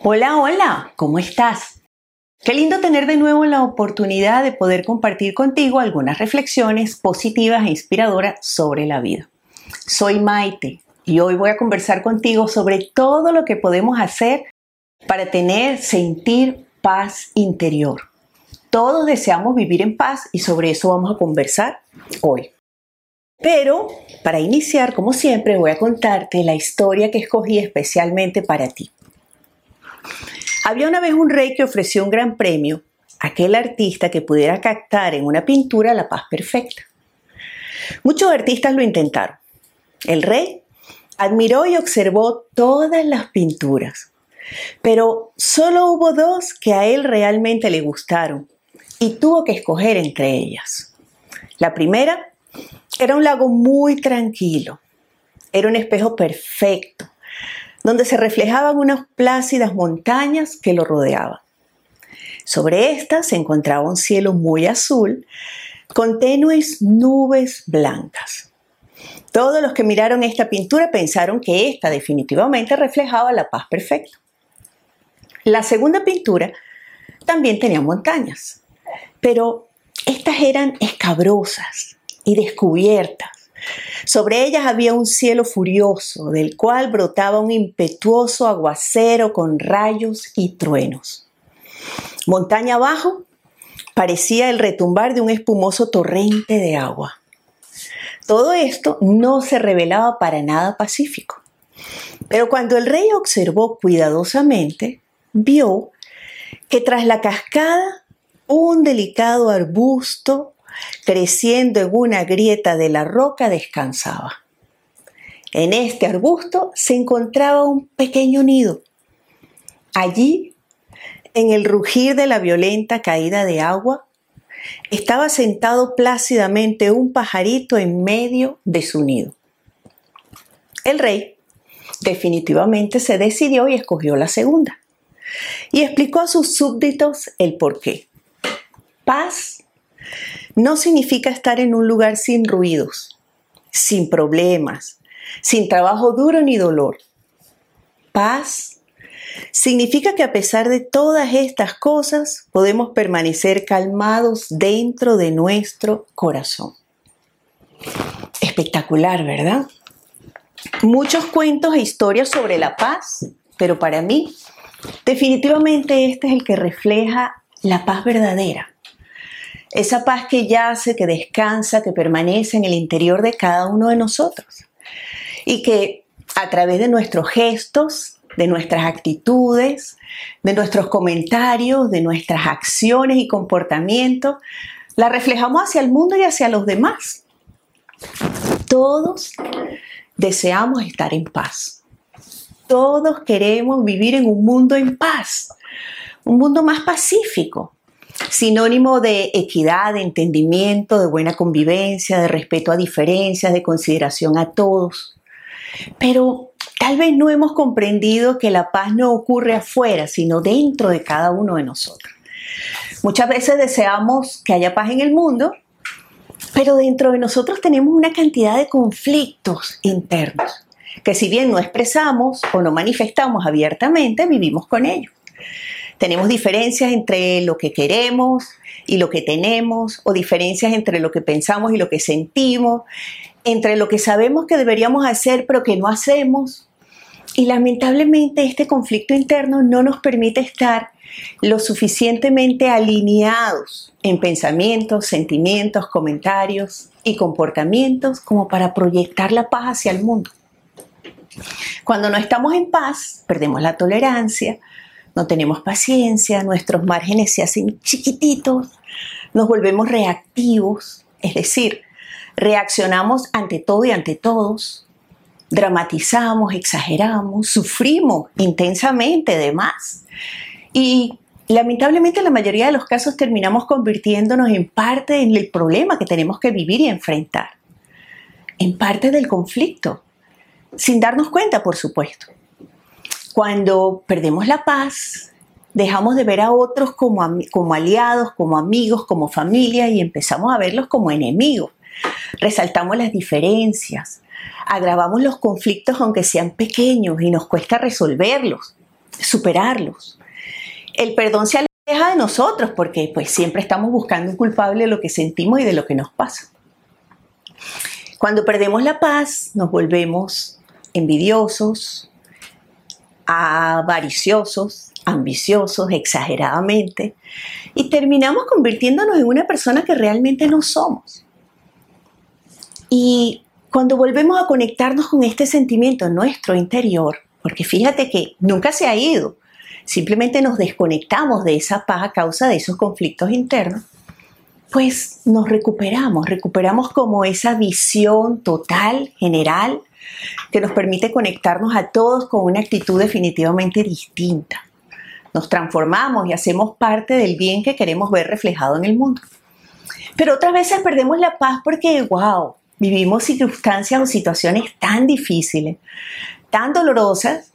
Hola, hola, ¿cómo estás? Qué lindo tener de nuevo la oportunidad de poder compartir contigo algunas reflexiones positivas e inspiradoras sobre la vida. Soy Maite y hoy voy a conversar contigo sobre todo lo que podemos hacer para tener, sentir paz interior. Todos deseamos vivir en paz y sobre eso vamos a conversar hoy. Pero para iniciar, como siempre, voy a contarte la historia que escogí especialmente para ti. Había una vez un rey que ofreció un gran premio a aquel artista que pudiera captar en una pintura la paz perfecta. Muchos artistas lo intentaron. El rey admiró y observó todas las pinturas, pero solo hubo dos que a él realmente le gustaron y tuvo que escoger entre ellas. La primera era un lago muy tranquilo, era un espejo perfecto, donde se reflejaban unas plácidas montañas que lo rodeaban. Sobre estas se encontraba un cielo muy azul con tenues nubes blancas. Todos los que miraron esta pintura pensaron que esta definitivamente reflejaba la paz perfecta. La segunda pintura también tenía montañas, pero estas eran escabrosas y descubiertas sobre ellas había un cielo furioso, del cual brotaba un impetuoso aguacero con rayos y truenos. Montaña abajo parecía el retumbar de un espumoso torrente de agua. Todo esto no se revelaba para nada pacífico. Pero cuando el rey observó cuidadosamente, vio que tras la cascada un delicado arbusto creciendo en una grieta de la roca, descansaba. En este arbusto se encontraba un pequeño nido. Allí, en el rugir de la violenta caída de agua, estaba sentado plácidamente un pajarito en medio de su nido. El rey definitivamente se decidió y escogió la segunda. Y explicó a sus súbditos el porqué. Paz no significa estar en un lugar sin ruidos, sin problemas, sin trabajo duro ni dolor. Paz significa que a pesar de todas estas cosas podemos permanecer calmados dentro de nuestro corazón. Espectacular, ¿verdad? Muchos cuentos e historias sobre la paz, pero para mí definitivamente este es el que refleja la paz verdadera esa paz que yace, que descansa, que permanece en el interior de cada uno de nosotros. Y que a través de nuestros gestos, de nuestras actitudes, de nuestros comentarios, de nuestras acciones y comportamientos, la reflejamos hacia el mundo y hacia los demás. Todos deseamos estar en paz. Todos queremos vivir en un mundo en paz, un mundo más pacífico, sinónimo de equidad, de entendimiento, de buena convivencia, de respeto a diferencias, de consideración a todos. Pero tal vez no hemos comprendido que la paz no ocurre afuera, sino dentro de cada uno de nosotros. Muchas veces deseamos que haya paz en el mundo, pero dentro de nosotros tenemos una cantidad de conflictos internos que si bien no expresamos o no manifestamos abiertamente, vivimos con ellos. Tenemos diferencias entre lo que queremos y lo que tenemos, o diferencias entre lo que pensamos y lo que sentimos, entre lo que sabemos que deberíamos hacer pero que no hacemos. Y lamentablemente este conflicto interno no nos permite estar lo suficientemente alineados en pensamientos, sentimientos, comentarios y comportamientos como para proyectar la paz hacia el mundo. Cuando no estamos en paz, perdemos la tolerancia, no tenemos paciencia, nuestros márgenes se hacen chiquititos, nos volvemos reactivos, es decir, reaccionamos ante todo y ante todos, dramatizamos, exageramos, sufrimos intensamente de más. Y lamentablemente en la mayoría de los casos terminamos convirtiéndonos en parte del problema que tenemos que vivir y enfrentar, en parte del conflicto, sin darnos cuenta, por supuesto. Cuando perdemos la paz, dejamos de ver a otros como, como aliados, como amigos, como familia y empezamos a verlos como enemigos. Resaltamos las diferencias, agravamos los conflictos aunque sean pequeños y nos cuesta resolverlos. superarlos. El perdón se aleja de nosotros porque pues siempre estamos buscando un culpable de lo que sentimos y de lo que nos pasa. Cuando perdemos la paz, nos volvemos envidiosos, avariciosos, ambiciosos exageradamente y terminamos convirtiéndonos en una persona que realmente no somos. Y cuando volvemos a conectarnos con este sentimiento en nuestro interior, porque fíjate que nunca se ha ido, simplemente nos desconectamos de esa paz a causa de esos conflictos internos, pues nos recuperamos, recuperamos como esa visión total, general, que nos permite conectarnos a todos con una actitud definitivamente distinta. Nos transformamos y hacemos parte del bien que queremos ver reflejado en el mundo. Pero otras veces perdemos la paz porque, wow, vivimos circunstancias o situaciones tan difíciles, tan dolorosas,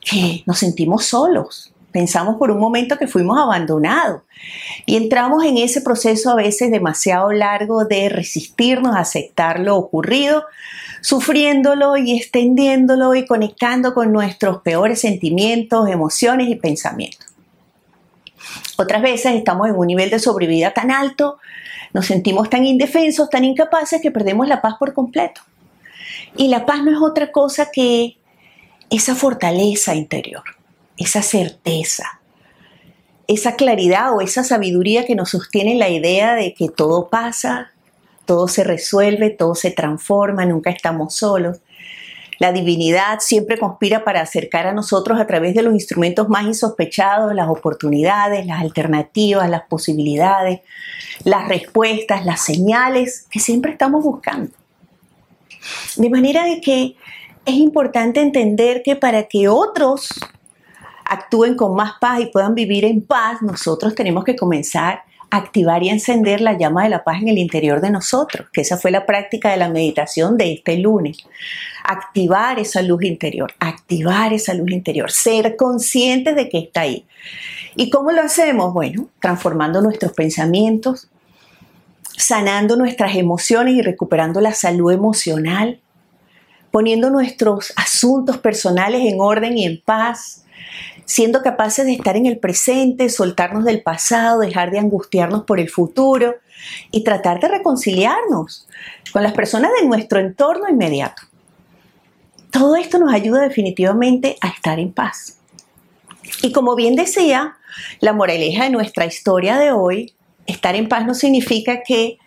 que nos sentimos solos, pensamos por un momento que fuimos abandonados y entramos en ese proceso a veces demasiado largo de resistirnos a aceptar lo ocurrido, sufriéndolo y extendiéndolo y conectando con nuestros peores sentimientos, emociones y pensamientos. Otras veces estamos en un nivel de sobrevida tan alto, nos sentimos tan indefensos, tan incapaces que perdemos la paz por completo. Y la paz no es otra cosa que esa fortaleza interior esa certeza, esa claridad o esa sabiduría que nos sostiene la idea de que todo pasa, todo se resuelve, todo se transforma, nunca estamos solos. La divinidad siempre conspira para acercar a nosotros a través de los instrumentos más insospechados, las oportunidades, las alternativas, las posibilidades, las respuestas, las señales que siempre estamos buscando. De manera de que es importante entender que para que otros actúen con más paz y puedan vivir en paz, nosotros tenemos que comenzar a activar y encender la llama de la paz en el interior de nosotros, que esa fue la práctica de la meditación de este lunes. Activar esa luz interior, activar esa luz interior, ser conscientes de que está ahí. ¿Y cómo lo hacemos? Bueno, transformando nuestros pensamientos, sanando nuestras emociones y recuperando la salud emocional, poniendo nuestros asuntos personales en orden y en paz, siendo capaces de estar en el presente, soltarnos del pasado, dejar de angustiarnos por el futuro y tratar de reconciliarnos con las personas de nuestro entorno inmediato. Todo esto nos ayuda definitivamente a estar en paz. Y como bien decía, la moraleja de nuestra historia de hoy, estar en paz no significa que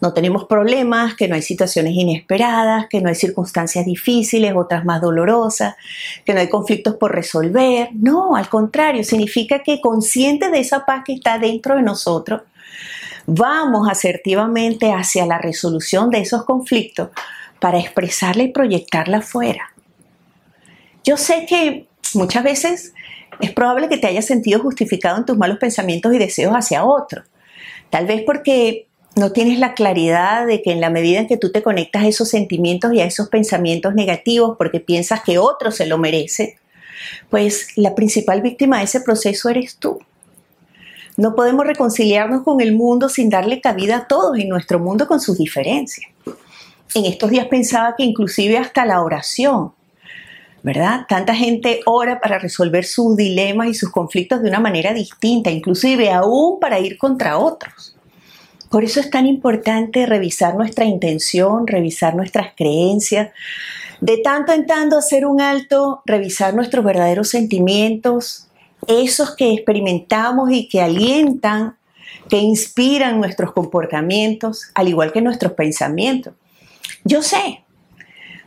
no tenemos problemas, que no hay situaciones inesperadas, que no hay circunstancias difíciles, otras más dolorosas, que no hay conflictos por resolver. No, al contrario, significa que conscientes de esa paz que está dentro de nosotros, vamos asertivamente hacia la resolución de esos conflictos para expresarla y proyectarla afuera. Yo sé que muchas veces es probable que te hayas sentido justificado en tus malos pensamientos y deseos hacia otro. Tal vez porque no tienes la claridad de que en la medida en que tú te conectas a esos sentimientos y a esos pensamientos negativos porque piensas que otro se lo merece, pues la principal víctima de ese proceso eres tú. No podemos reconciliarnos con el mundo sin darle cabida a todos en nuestro mundo con sus diferencias. En estos días pensaba que inclusive hasta la oración, ¿verdad? Tanta gente ora para resolver sus dilemas y sus conflictos de una manera distinta, inclusive aún para ir contra otros. Por eso es tan importante revisar nuestra intención, revisar nuestras creencias, de tanto en tanto hacer un alto, revisar nuestros verdaderos sentimientos, esos que experimentamos y que alientan, que inspiran nuestros comportamientos, al igual que nuestros pensamientos. Yo sé,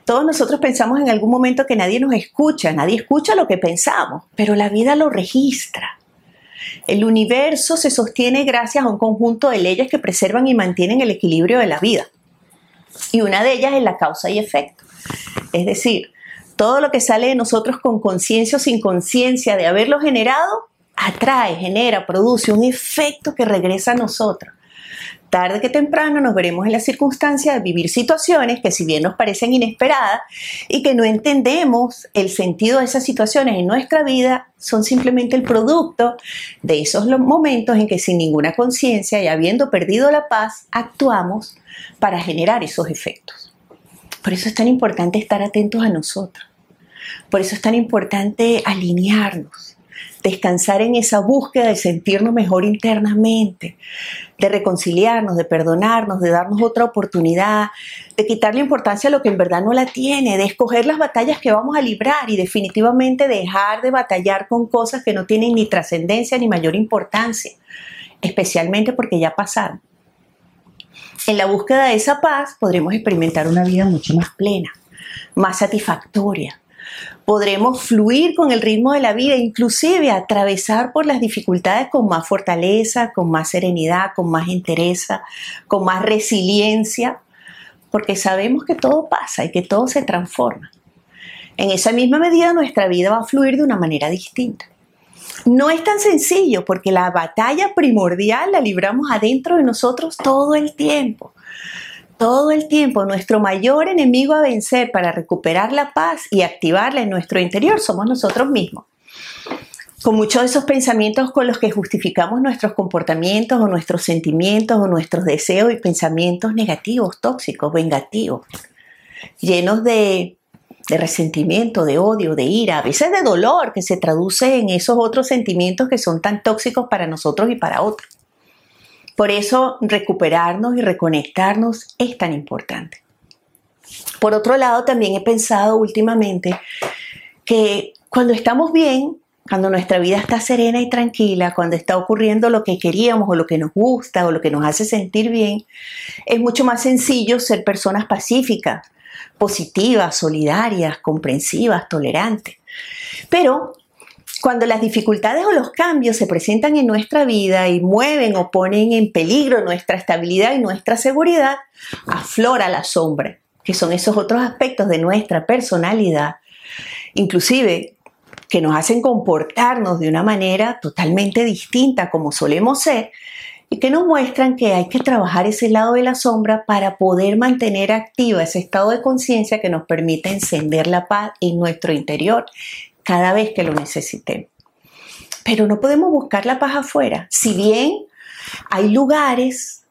todos nosotros pensamos en algún momento que nadie nos escucha, nadie escucha lo que pensamos, pero la vida lo registra. El universo se sostiene gracias a un conjunto de leyes que preservan y mantienen el equilibrio de la vida. Y una de ellas es la causa y efecto. Es decir, todo lo que sale de nosotros con conciencia o sin conciencia de haberlo generado, atrae, genera, produce un efecto que regresa a nosotros tarde que temprano nos veremos en la circunstancia de vivir situaciones que si bien nos parecen inesperadas y que no entendemos el sentido de esas situaciones en nuestra vida, son simplemente el producto de esos momentos en que sin ninguna conciencia y habiendo perdido la paz, actuamos para generar esos efectos. Por eso es tan importante estar atentos a nosotros. Por eso es tan importante alinearnos descansar en esa búsqueda de sentirnos mejor internamente, de reconciliarnos, de perdonarnos, de darnos otra oportunidad, de quitarle importancia a lo que en verdad no la tiene, de escoger las batallas que vamos a librar y definitivamente dejar de batallar con cosas que no tienen ni trascendencia ni mayor importancia, especialmente porque ya pasaron. En la búsqueda de esa paz podremos experimentar una vida mucho más plena, más satisfactoria, podremos fluir con el ritmo de la vida, inclusive atravesar por las dificultades con más fortaleza, con más serenidad, con más entereza, con más resiliencia, porque sabemos que todo pasa y que todo se transforma. En esa misma medida nuestra vida va a fluir de una manera distinta. No es tan sencillo porque la batalla primordial la libramos adentro de nosotros todo el tiempo todo el tiempo nuestro mayor enemigo a vencer para recuperar la paz y activarla en nuestro interior somos nosotros mismos. Con muchos de esos pensamientos con los que justificamos nuestros comportamientos o nuestros sentimientos o nuestros deseos y pensamientos negativos, tóxicos, vengativos, llenos de, resentimiento, de odio, de ira, a veces de dolor que se traduce en esos otros sentimientos que son tan tóxicos para nosotros y para otros. Por eso recuperarnos y reconectarnos es tan importante. Por otro lado, también he pensado últimamente que cuando estamos bien, cuando nuestra vida está serena y tranquila, cuando está ocurriendo lo que queríamos o lo que nos gusta o lo que nos hace sentir bien, es mucho más sencillo ser personas pacíficas, positivas, solidarias, comprensivas, tolerantes. Pero cuando las dificultades o los cambios se presentan en nuestra vida y mueven o ponen en peligro nuestra estabilidad y nuestra seguridad, aflora la sombra, que son esos otros aspectos de nuestra personalidad, inclusive que nos hacen comportarnos de una manera totalmente distinta como solemos ser y que nos muestran que hay que trabajar ese lado de la sombra para poder mantener activa ese estado de conciencia que nos permite encender la paz en nuestro interior cada vez que lo necesitemos. Pero no podemos buscar la paz afuera. Si bien hay lugares,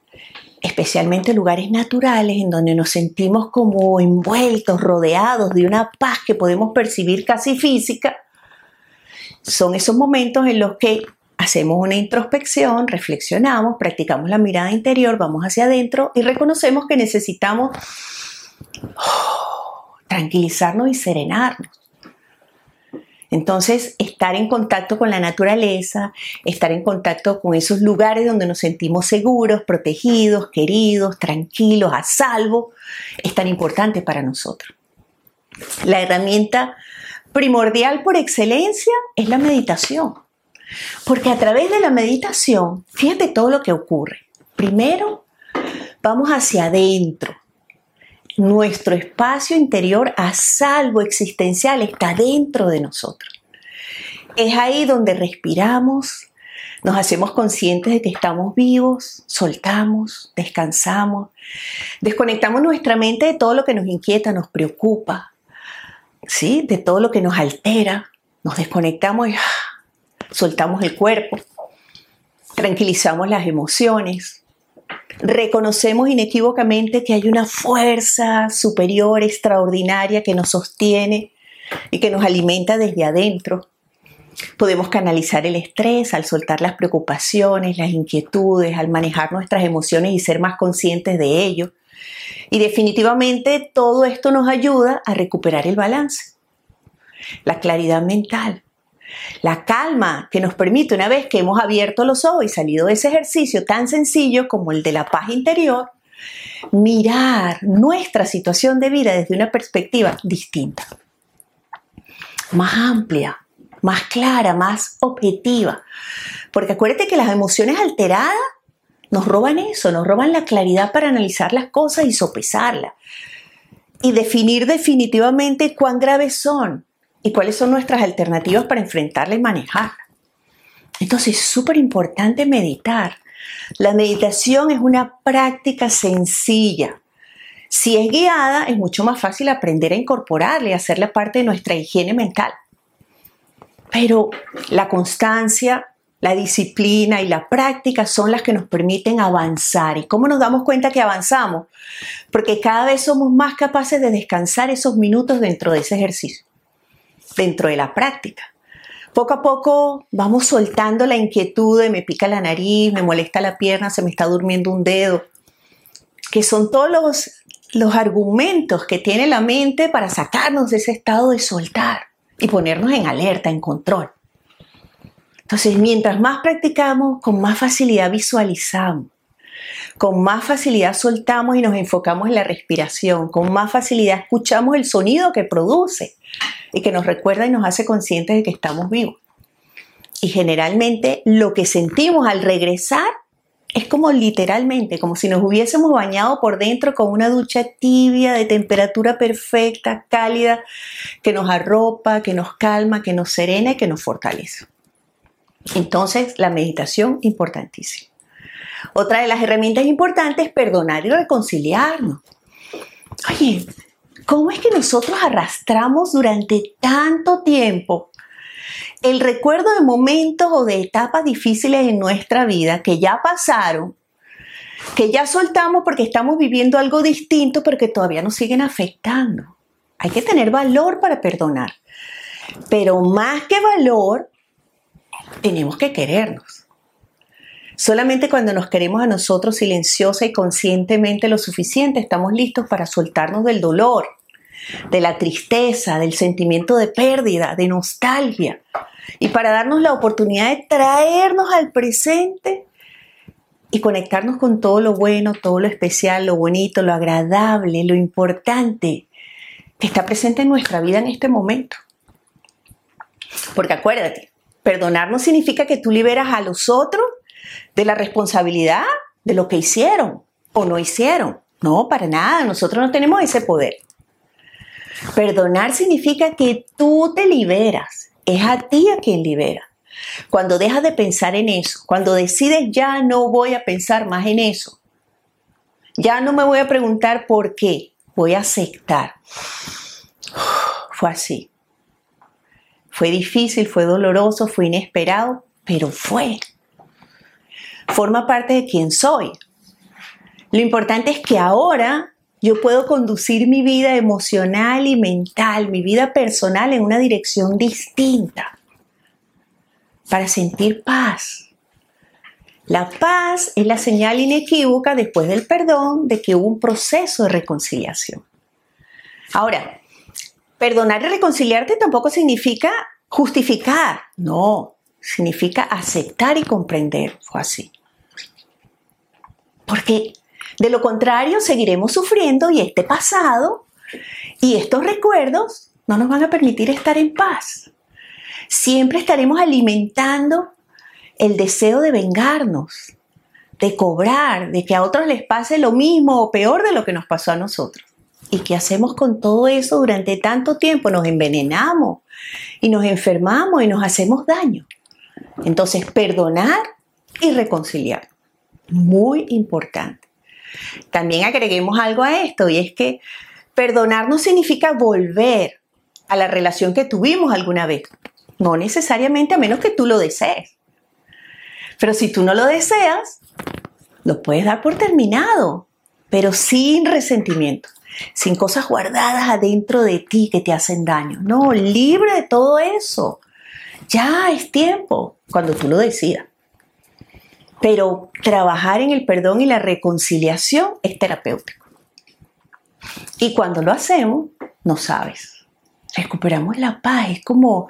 especialmente lugares naturales, en donde nos sentimos como envueltos, rodeados de una paz que podemos percibir casi física, son esos momentos en los que hacemos una introspección, reflexionamos, practicamos la mirada interior, vamos hacia adentro y reconocemos que necesitamos oh, tranquilizarnos y serenarnos. Entonces, estar en contacto con la naturaleza, estar en contacto con esos lugares donde nos sentimos seguros, protegidos, queridos, tranquilos, a salvo, es tan importante para nosotros. La herramienta primordial por excelencia es la meditación. Porque a través de la meditación, fíjate todo lo que ocurre. Primero, vamos hacia adentro, nuestro espacio interior a salvo existencial está dentro de nosotros. Es ahí donde respiramos, nos hacemos conscientes de que estamos vivos, soltamos, descansamos, desconectamos nuestra mente de todo lo que nos inquieta, nos preocupa, ¿sí? de todo lo que nos altera, nos desconectamos y ah, soltamos el cuerpo, tranquilizamos las emociones, reconocemos inequívocamente que hay una fuerza superior, extraordinaria, que nos sostiene y que nos alimenta desde adentro. Podemos canalizar el estrés al soltar las preocupaciones, las inquietudes, al manejar nuestras emociones y ser más conscientes de ello. Y definitivamente todo esto nos ayuda a recuperar el balance, la claridad mental, la calma que nos permite una vez que hemos abierto los ojos y salido de ese ejercicio tan sencillo como el de la paz interior, mirar nuestra situación de vida desde una perspectiva distinta, más amplia, más clara, más objetiva. Porque acuérdate que las emociones alteradas nos roban eso, nos roban la claridad para analizar las cosas y sopesarlas. Y definir definitivamente cuán graves son y cuáles son nuestras alternativas para enfrentarla y manejarla. Entonces es súper importante meditar. La meditación es una práctica sencilla. Si es guiada, es mucho más fácil aprender a incorporarla y hacerla parte de nuestra higiene mental. Pero la constancia, la disciplina y la práctica son las que nos permiten avanzar. ¿Y cómo nos damos cuenta que avanzamos? Porque cada vez somos más capaces de descansar esos minutos dentro de ese ejercicio dentro de la práctica. Poco a poco vamos soltando la inquietud de me pica la nariz, me molesta la pierna, se me está durmiendo un dedo, que son todos los, los argumentos que tiene la mente para sacarnos de ese estado de soltar y ponernos en alerta, en control. Entonces, mientras más practicamos, con más facilidad visualizamos, con más facilidad soltamos y nos enfocamos en la respiración, con más facilidad escuchamos el sonido que produce y que nos recuerda y nos hace conscientes de que estamos vivos. Y generalmente lo que sentimos al regresar es como literalmente, como si nos hubiésemos bañado por dentro con una ducha tibia, de temperatura perfecta, cálida, que nos arropa, que nos calma, que nos serena y que nos fortalece. Entonces, la meditación, importantísima. Otra de las herramientas importantes es perdonar y reconciliarnos. Oye, ¿cómo es que nosotros arrastramos durante tanto tiempo el recuerdo de momentos o de etapas difíciles en nuestra vida que ya pasaron, que ya soltamos porque estamos viviendo algo distinto, pero que todavía nos siguen afectando? Hay que tener valor para perdonar. Pero más que valor, tenemos que querernos. Solamente cuando nos queremos a nosotros silenciosa y conscientemente lo suficiente, estamos listos para soltarnos del dolor, de la tristeza, del sentimiento de pérdida, de nostalgia, y para darnos la oportunidad de traernos al presente y conectarnos con todo lo bueno, todo lo especial, lo bonito, lo agradable, lo importante que está presente en nuestra vida en este momento. Porque acuérdate, Perdonar no significa que tú liberas a los otros de la responsabilidad de lo que hicieron o no hicieron. No, para nada, nosotros no tenemos ese poder. Perdonar significa que tú te liberas, es a ti a quien libera. Cuando dejas de pensar en eso, cuando decides ya no voy a pensar más en eso, ya no me voy a preguntar por qué, voy a aceptar. Fue así. Fue difícil, fue doloroso, fue inesperado, pero fue. Forma parte de quien soy. Lo importante es que ahora yo puedo conducir mi vida emocional y mental, mi vida personal en una dirección distinta para sentir paz. La paz es la señal inequívoca después del perdón de que hubo un proceso de reconciliación. Ahora, Perdonar y reconciliarte tampoco significa justificar, no, significa aceptar y comprender. Fue así. Porque de lo contrario seguiremos sufriendo y este pasado y estos recuerdos no nos van a permitir estar en paz. Siempre estaremos alimentando el deseo de vengarnos, de cobrar, de que a otros les pase lo mismo o peor de lo que nos pasó a nosotros. ¿Y qué hacemos con todo eso durante tanto tiempo? Nos envenenamos y nos enfermamos y nos hacemos daño. Entonces, perdonar y reconciliar. Muy importante. También agreguemos algo a esto y es que perdonar no significa volver a la relación que tuvimos alguna vez. No necesariamente a menos que tú lo desees. Pero si tú no lo deseas, lo puedes dar por terminado, pero sin resentimiento sin cosas guardadas adentro de ti que te hacen daño. No, libre de todo eso. Ya es tiempo, cuando tú lo decidas. Pero trabajar en el perdón y la reconciliación es terapéutico. Y cuando lo hacemos, no sabes. Recuperamos la paz. Es como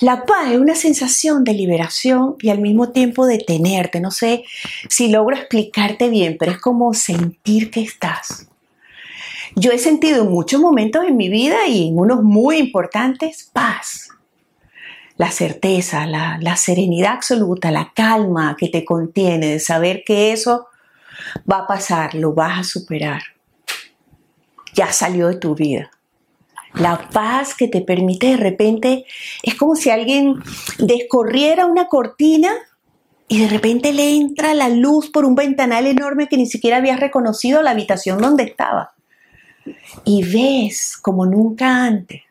la paz es una sensación de liberación y al mismo tiempo de tenerte. No sé si logro explicarte bien, pero es como sentir que estás. Yo he sentido en muchos momentos en mi vida y en unos muy importantes paz. La certeza, la, la serenidad absoluta, la calma que te contiene de saber que eso va a pasar, lo vas a superar. Ya salió de tu vida. La paz que te permite de repente, es como si alguien descorriera una cortina y de repente le entra la luz por un ventanal enorme que ni siquiera habías reconocido la habitación donde estaba y ves como nunca antes,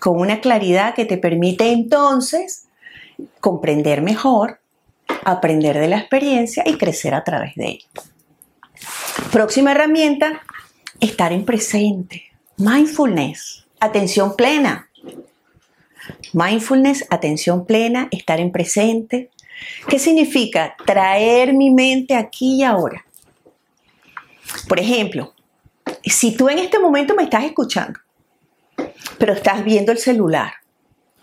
con una claridad que te permite entonces comprender mejor, aprender de la experiencia y crecer a través de ella. Próxima herramienta, estar en presente, mindfulness, atención plena. Mindfulness, atención plena, estar en presente. ¿Qué significa? Traer mi mente aquí y ahora. Por ejemplo, si tú en este momento me estás escuchando, pero estás viendo el celular,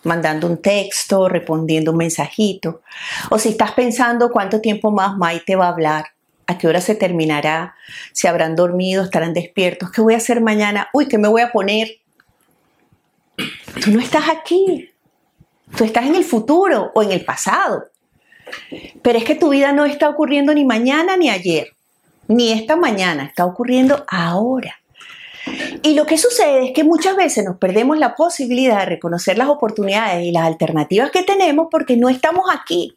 mandando un texto, respondiendo un mensajito, o si estás pensando cuánto tiempo más Maite va a hablar, a qué hora se terminará, si habrán dormido, estarán despiertos, qué voy a hacer mañana, uy, qué me voy a poner. Tú no estás aquí, tú estás en el futuro o en el pasado. Pero es que tu vida no está ocurriendo ni mañana ni ayer, ni esta mañana, está ocurriendo ahora. Y lo que sucede es que muchas veces nos perdemos la posibilidad de reconocer las oportunidades y las alternativas que tenemos porque no estamos aquí.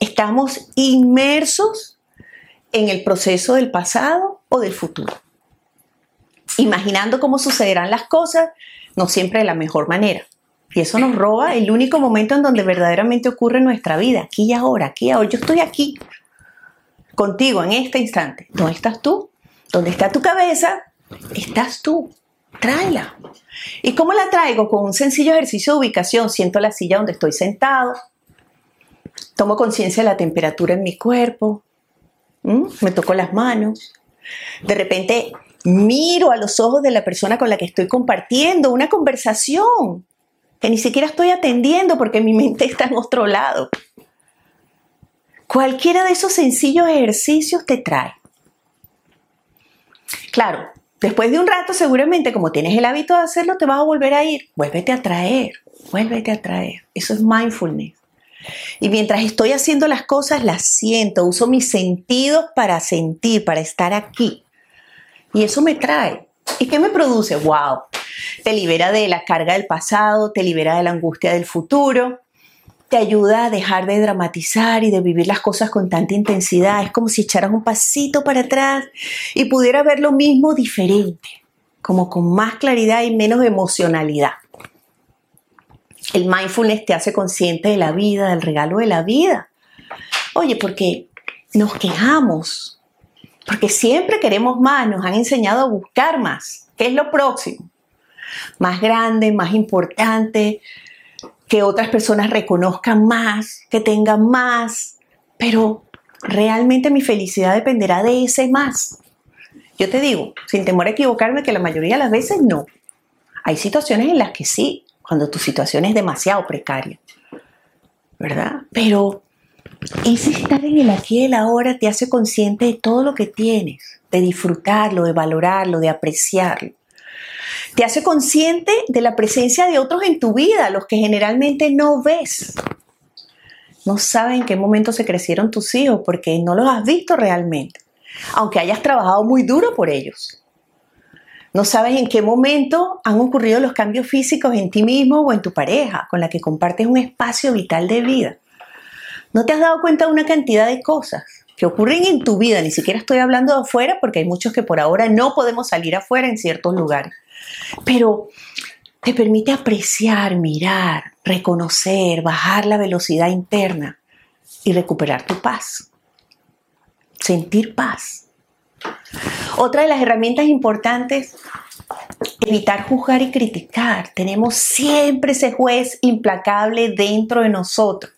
Estamos inmersos en el proceso del pasado o del futuro. Imaginando cómo sucederán las cosas, no siempre de la mejor manera. Y eso nos roba el único momento en donde verdaderamente ocurre nuestra vida, aquí y ahora, aquí y ahora. Yo estoy aquí, contigo, en este instante. ¿Dónde estás tú? ¿Dónde está tu cabeza? Estás tú. Tráela. ¿Y cómo la traigo? Con un sencillo ejercicio de ubicación. Siento la silla donde estoy sentado. Tomo conciencia de la temperatura en mi cuerpo. Me toco las manos. De repente miro a los ojos de la persona con la que estoy compartiendo una conversación que ni siquiera estoy atendiendo porque mi mente está en otro lado. Cualquiera de esos sencillos ejercicios te trae. Claro, después de un rato seguramente como tienes el hábito de hacerlo te vas a volver a ir. Vuélvete a traer, vuélvete a traer. Eso es mindfulness. Y mientras estoy haciendo las cosas, las siento, uso mis sentidos para sentir, para estar aquí. Y eso me trae. ¿Y qué me produce? ¡Wow! te libera de la carga del pasado, te libera de la angustia del futuro, te ayuda a dejar de dramatizar y de vivir las cosas con tanta intensidad. Es como si echaras un pasito para atrás y pudiera ver lo mismo diferente, como con más claridad y menos emocionalidad. El mindfulness te hace consciente de la vida, del regalo de la vida. Oye, porque nos quejamos, porque siempre queremos más, nos han enseñado a buscar más. ¿Qué es lo próximo? más grande, más importante, que otras personas reconozcan más, que tengan más, pero realmente mi felicidad dependerá de ese más. Yo te digo, sin temor a equivocarme, que la mayoría de las veces no. Hay situaciones en las que sí, cuando tu situación es demasiado precaria, ¿verdad? Pero ese estar en el aquí y el ahora te hace consciente de todo lo que tienes, de disfrutarlo, de valorarlo, de apreciarlo. Te hace consciente de la presencia de otros en tu vida, los que generalmente no ves. No sabes en qué momento se crecieron tus hijos porque no los has visto realmente, aunque hayas trabajado muy duro por ellos. No sabes en qué momento han ocurrido los cambios físicos en ti mismo o en tu pareja, con la que compartes un espacio vital de vida. No te has dado cuenta de una cantidad de cosas que ocurren en tu vida, ni siquiera estoy hablando de afuera porque hay muchos que por ahora no podemos salir afuera en ciertos lugares pero te permite apreciar, mirar, reconocer, bajar la velocidad interna y recuperar tu paz. Sentir paz. Otra de las herramientas importantes, evitar juzgar y criticar. Tenemos siempre ese juez implacable dentro de nosotros.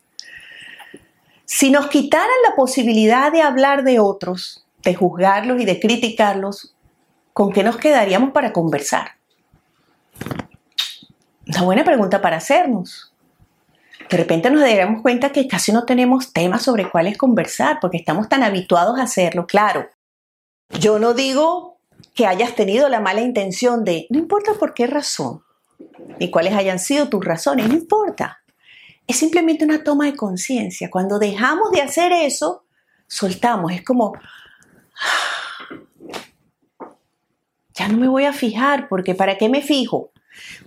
Si nos quitaran la posibilidad de hablar de otros, de juzgarlos y de criticarlos, ¿con qué nos quedaríamos para conversar? Una buena pregunta para hacernos. De repente nos daríamos cuenta que casi no tenemos temas sobre cuáles conversar porque estamos tan habituados a hacerlo. Claro, yo no digo que hayas tenido la mala intención de, no importa por qué razón, ni cuáles hayan sido tus razones, no importa. Es simplemente una toma de conciencia. Cuando dejamos de hacer eso, soltamos. Es como, ya no me voy a fijar porque ¿para qué me fijo?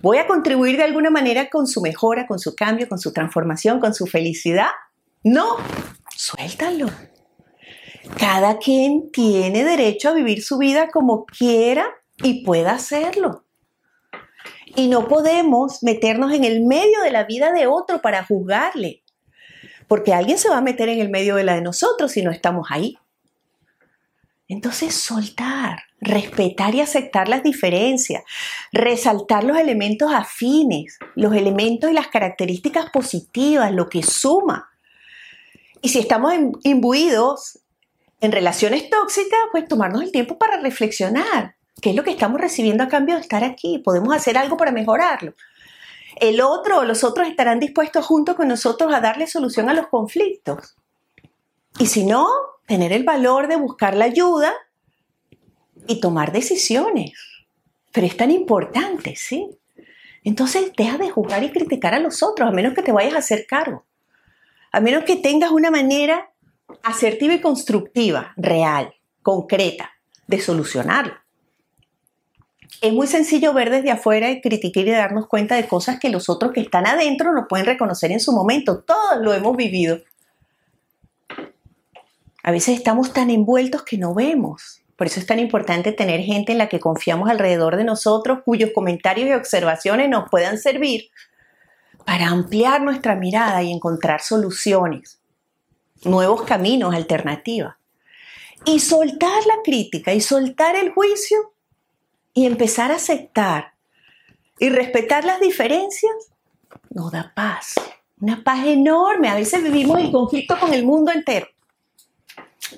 ¿Voy a contribuir de alguna manera con su mejora, con su cambio, con su transformación, con su felicidad? No, suéltalo. Cada quien tiene derecho a vivir su vida como quiera y pueda hacerlo. Y no podemos meternos en el medio de la vida de otro para juzgarle, porque alguien se va a meter en el medio de la de nosotros si no estamos ahí. Entonces, soltar, respetar y aceptar las diferencias, resaltar los elementos afines, los elementos y las características positivas, lo que suma. Y si estamos imbuidos en relaciones tóxicas, pues tomarnos el tiempo para reflexionar. ¿Qué es lo que estamos recibiendo a cambio de estar aquí? ¿Podemos hacer algo para mejorarlo? El otro o los otros estarán dispuestos junto con nosotros a darle solución a los conflictos. Y si no, tener el valor de buscar la ayuda y tomar decisiones. Pero es tan importante, ¿sí? Entonces deja de juzgar y criticar a los otros, a menos que te vayas a hacer cargo. A menos que tengas una manera asertiva y constructiva, real, concreta, de solucionarlo. Es muy sencillo ver desde afuera y criticar y darnos cuenta de cosas que los otros que están adentro no pueden reconocer en su momento. Todos lo hemos vivido. A veces estamos tan envueltos que no vemos. Por eso es tan importante tener gente en la que confiamos alrededor de nosotros, cuyos comentarios y observaciones nos puedan servir para ampliar nuestra mirada y encontrar soluciones, nuevos caminos, alternativas. Y soltar la crítica y soltar el juicio y empezar a aceptar y respetar las diferencias nos da paz, una paz enorme. A veces vivimos en conflicto con el mundo entero.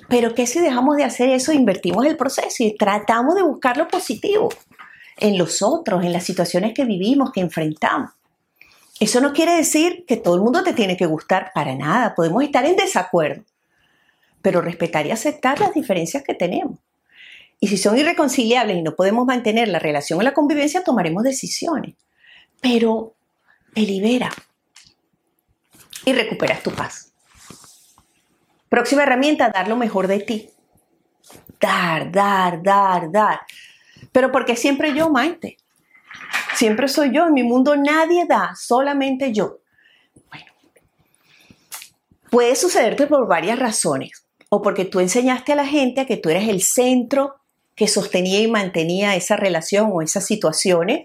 Pero ¿qué si dejamos de hacer eso, invertimos el proceso y tratamos de buscar lo positivo en los otros, en las situaciones que vivimos, que enfrentamos? Eso no quiere decir que todo el mundo te tiene que gustar para nada, podemos estar en desacuerdo, pero respetar y aceptar las diferencias que tenemos. Y si son irreconciliables y no podemos mantener la relación o la convivencia, tomaremos decisiones. Pero te libera y recuperas tu paz. Próxima herramienta, dar lo mejor de ti. Dar, dar, dar, dar. Pero porque siempre yo, Maite. Siempre soy yo. En mi mundo nadie da, solamente yo. Bueno, puede sucederte por varias razones. O porque tú enseñaste a la gente a que tú eres el centro que sostenía y mantenía esa relación o esas situaciones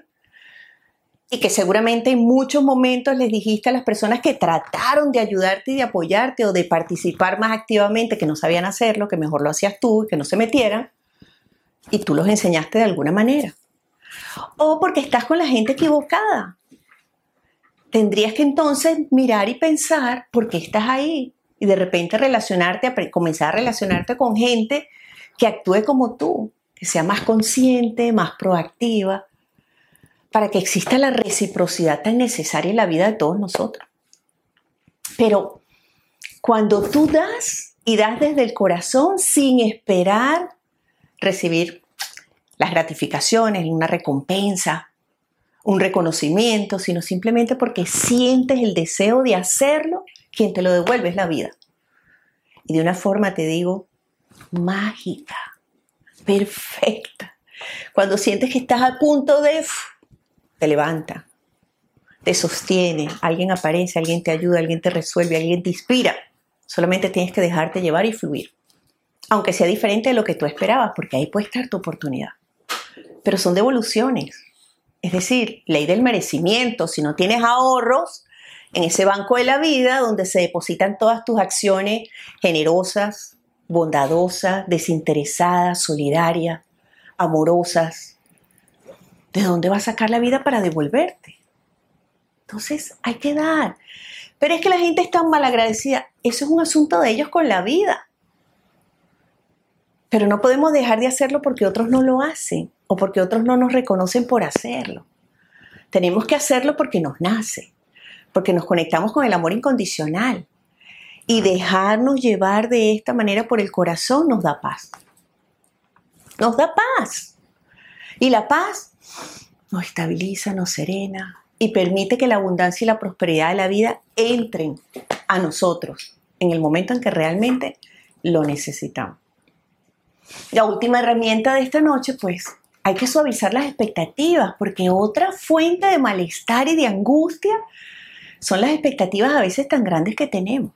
y que seguramente en muchos momentos les dijiste a las personas que trataron de ayudarte y de apoyarte o de participar más activamente, que no sabían hacerlo, que mejor lo hacías tú que no se metieran, y tú los enseñaste de alguna manera. O porque estás con la gente equivocada. Tendrías que entonces mirar y pensar por qué estás ahí y de repente relacionarte, comenzar a relacionarte con gente que actúe como tú, que sea más consciente, más proactiva, para que exista la reciprocidad tan necesaria en la vida de todos nosotros. Pero cuando tú das y das desde el corazón sin esperar recibir las gratificaciones, una recompensa, un reconocimiento, sino simplemente porque sientes el deseo de hacerlo, quien te lo devuelve es la vida. Y de una forma, te digo, mágica, perfecta. Cuando sientes que estás a punto de te levanta, te sostiene, alguien aparece, alguien te ayuda, alguien te resuelve, alguien te inspira. Solamente tienes que dejarte llevar y fluir. Aunque sea diferente de lo que tú esperabas, porque ahí puede estar tu oportunidad. Pero son devoluciones. Es decir, ley del merecimiento. Si no tienes ahorros en ese banco de la vida donde se depositan todas tus acciones generosas, bondadosas, desinteresadas, solidarias, amorosas, ¿de dónde va a sacar la vida para devolverte? Entonces hay que dar. Pero es que la gente es tan malagradecida. Eso es un asunto de ellos con la vida. Pero no podemos dejar de hacerlo porque otros no lo hacen o porque otros no nos reconocen por hacerlo. Tenemos que hacerlo porque nos nace, porque nos conectamos con el amor incondicional. Y dejarnos llevar de esta manera por el corazón nos da paz. Nos da paz. Y la paz nos estabiliza, nos serena y permite que la abundancia y la prosperidad de la vida entren a nosotros en el momento en que realmente lo necesitamos. La última herramienta de esta noche, pues, hay que suavizar las expectativas, porque otra fuente de malestar y de angustia son las expectativas a veces tan grandes que tenemos.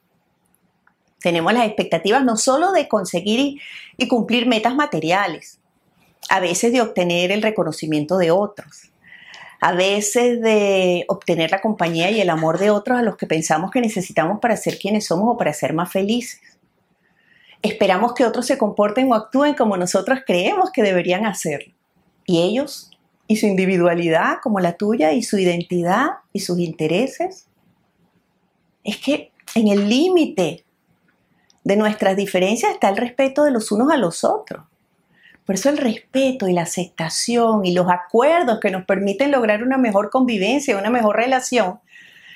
Tenemos las expectativas no solo de conseguir y, cumplir metas materiales, a veces de obtener el reconocimiento de otros, a veces de obtener la compañía y el amor de otros a los que pensamos que necesitamos para ser quienes somos o para ser más felices. Esperamos que otros se comporten o actúen como nosotros creemos que deberían hacerlo. ¿Y ellos? ¿Y su individualidad como la tuya? ¿Y su identidad? ¿Y sus intereses? Es que en el límite de nuestras diferencias está el respeto de los unos a los otros. Por eso el respeto y la aceptación y los acuerdos que nos permiten lograr una mejor convivencia, una mejor relación,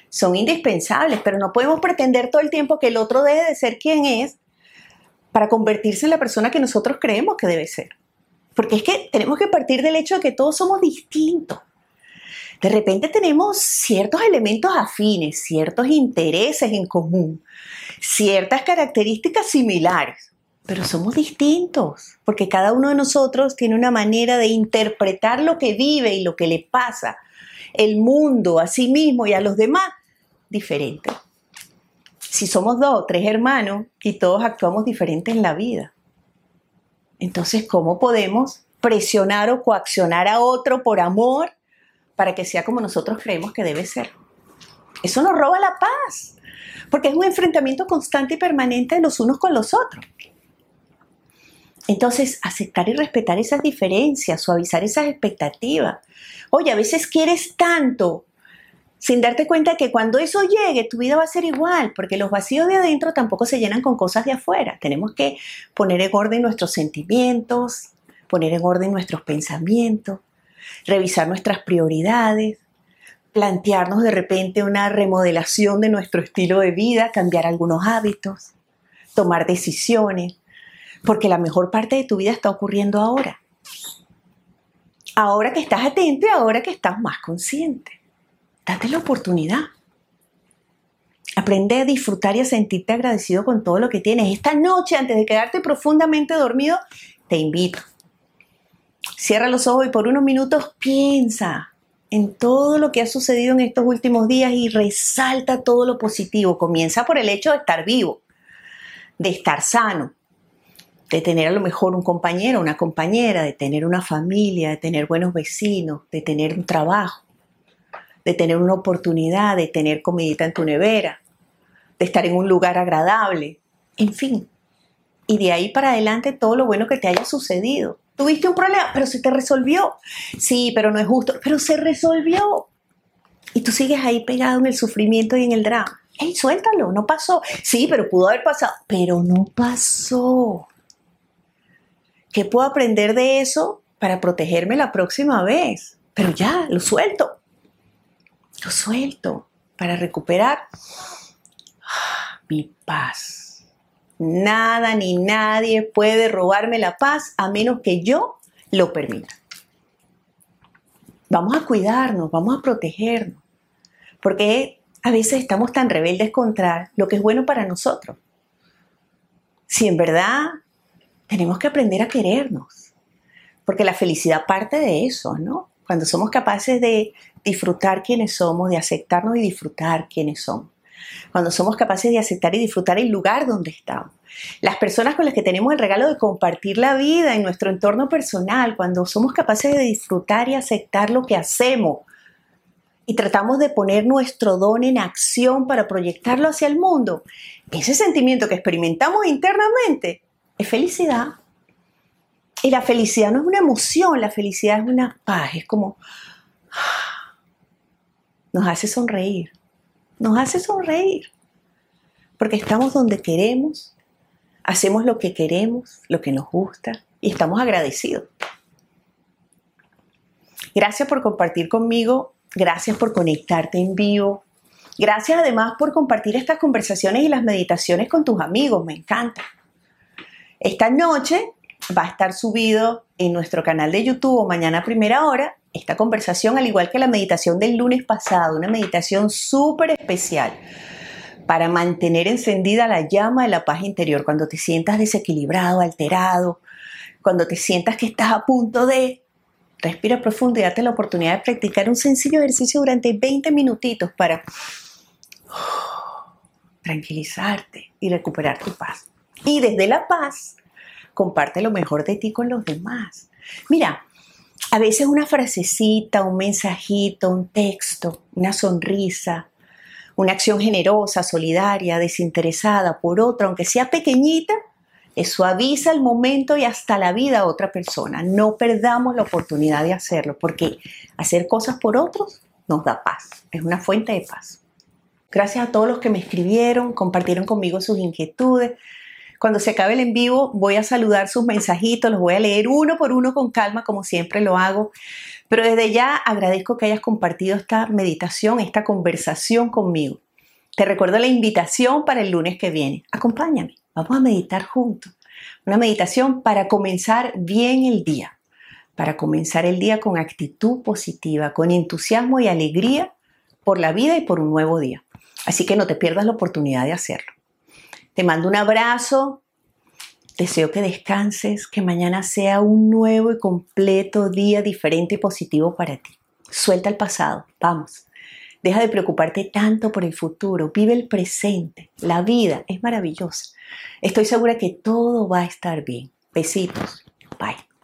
son indispensables, pero no podemos pretender todo el tiempo que el otro debe de ser quien es para convertirse en la persona que nosotros creemos que debe ser. Porque es que tenemos que partir del hecho de que todos somos distintos. De repente tenemos ciertos elementos afines, ciertos intereses en común, ciertas características similares, pero somos distintos, porque cada uno de nosotros tiene una manera de interpretar lo que vive y lo que le pasa, el mundo a sí mismo y a los demás, diferente. Si somos dos tres hermanos y todos actuamos diferente en la vida, entonces, ¿cómo podemos presionar o coaccionar a otro por amor para que sea como nosotros creemos que debe ser? Eso nos roba la paz, porque es un enfrentamiento constante y permanente de los unos con los otros. Entonces, aceptar y respetar esas diferencias, suavizar esas expectativas. Oye, a veces quieres tanto sin darte cuenta que cuando eso llegue, tu vida va a ser igual, porque los vacíos de adentro tampoco se llenan con cosas de afuera. Tenemos que poner en orden nuestros sentimientos, poner en orden nuestros pensamientos, revisar nuestras prioridades, plantearnos de repente una remodelación de nuestro estilo de vida, cambiar algunos hábitos, tomar decisiones, porque la mejor parte de tu vida está ocurriendo ahora. Ahora que estás atento y ahora que estás más consciente. Date la oportunidad. Aprende a disfrutar y a sentirte agradecido con todo lo que tienes. Esta noche, antes de quedarte profundamente dormido, te invito. Cierra los ojos y por unos minutos piensa en todo lo que ha sucedido en estos últimos días y resalta todo lo positivo. Comienza por el hecho de estar vivo, de estar sano, de tener a lo mejor un compañero, una compañera, de tener una familia, de tener buenos vecinos, de tener un trabajo de tener una oportunidad, de tener comidita en tu nevera, de estar en un lugar agradable, en fin. Y de ahí para adelante todo lo bueno que te haya sucedido. Tuviste un problema, pero se te resolvió. Sí, pero no es justo, pero se resolvió. Y tú sigues ahí pegado en el sufrimiento y en el drama. ¡Ey, suéltalo! No pasó. Sí, pero pudo haber pasado. Pero no pasó. ¿Qué puedo aprender de eso para protegerme la próxima vez? Pero ya, lo suelto lo suelto para recuperar mi paz. Nada ni nadie puede robarme la paz a menos que yo lo permita. Vamos a cuidarnos, vamos a protegernos, porque a veces estamos tan rebeldes contra lo que es bueno para nosotros. Si en verdad tenemos que aprender a querernos, porque la felicidad parte de eso, ¿no? Cuando somos capaces de disfrutar quienes somos, de aceptarnos y disfrutar quienes somos. Cuando somos capaces de aceptar y disfrutar el lugar donde estamos. Las personas con las que tenemos el regalo de compartir la vida en nuestro entorno personal, cuando somos capaces de disfrutar y aceptar lo que hacemos y tratamos de poner nuestro don en acción para proyectarlo hacia el mundo, ese sentimiento que experimentamos internamente es felicidad. Y la felicidad no es una emoción, la felicidad es una paz, es como nos hace sonreír, nos hace sonreír, porque estamos donde queremos, hacemos lo que queremos, lo que nos gusta y estamos agradecidos. Gracias por compartir conmigo, gracias por conectarte en vivo, gracias además por compartir estas conversaciones y las meditaciones con tus amigos, me encanta. Esta noche va a estar subido en nuestro canal de YouTube mañana a primera hora esta conversación, al igual que la meditación del lunes pasado, una meditación súper especial para mantener encendida la llama de la paz interior cuando te sientas desequilibrado, alterado, cuando te sientas que estás a punto de... Respira profundo y la oportunidad de practicar un sencillo ejercicio durante 20 minutitos para tranquilizarte y recuperar tu paz. Y desde la paz, comparte lo mejor de ti con los demás. Mira, a veces una frasecita, un mensajito, un texto, una sonrisa, una acción generosa, solidaria, desinteresada por otra, aunque sea pequeñita, suaviza el momento y hasta la vida a otra persona. No perdamos la oportunidad de hacerlo, porque hacer cosas por otros nos da paz, es una fuente de paz. Gracias a todos los que me escribieron, compartieron conmigo sus inquietudes. Cuando se acabe el en vivo, voy a saludar sus mensajitos, los voy a leer uno por uno con calma, como siempre lo hago. Pero desde ya agradezco que hayas compartido esta meditación, esta conversación conmigo. Te recuerdo la invitación para el lunes que viene. Acompáñame, vamos a meditar juntos. Una meditación para comenzar bien el día, para comenzar el día con actitud positiva, con entusiasmo y alegría por la vida y por un nuevo día. Así que no te pierdas la oportunidad de hacerlo. Te mando un abrazo. Deseo que descanses, que mañana sea un nuevo y completo día diferente y positivo para ti. Suelta el pasado, vamos. Deja de preocuparte tanto por el futuro, vive el presente. La vida es maravillosa. Estoy segura que todo va a estar bien. Besitos. Bye.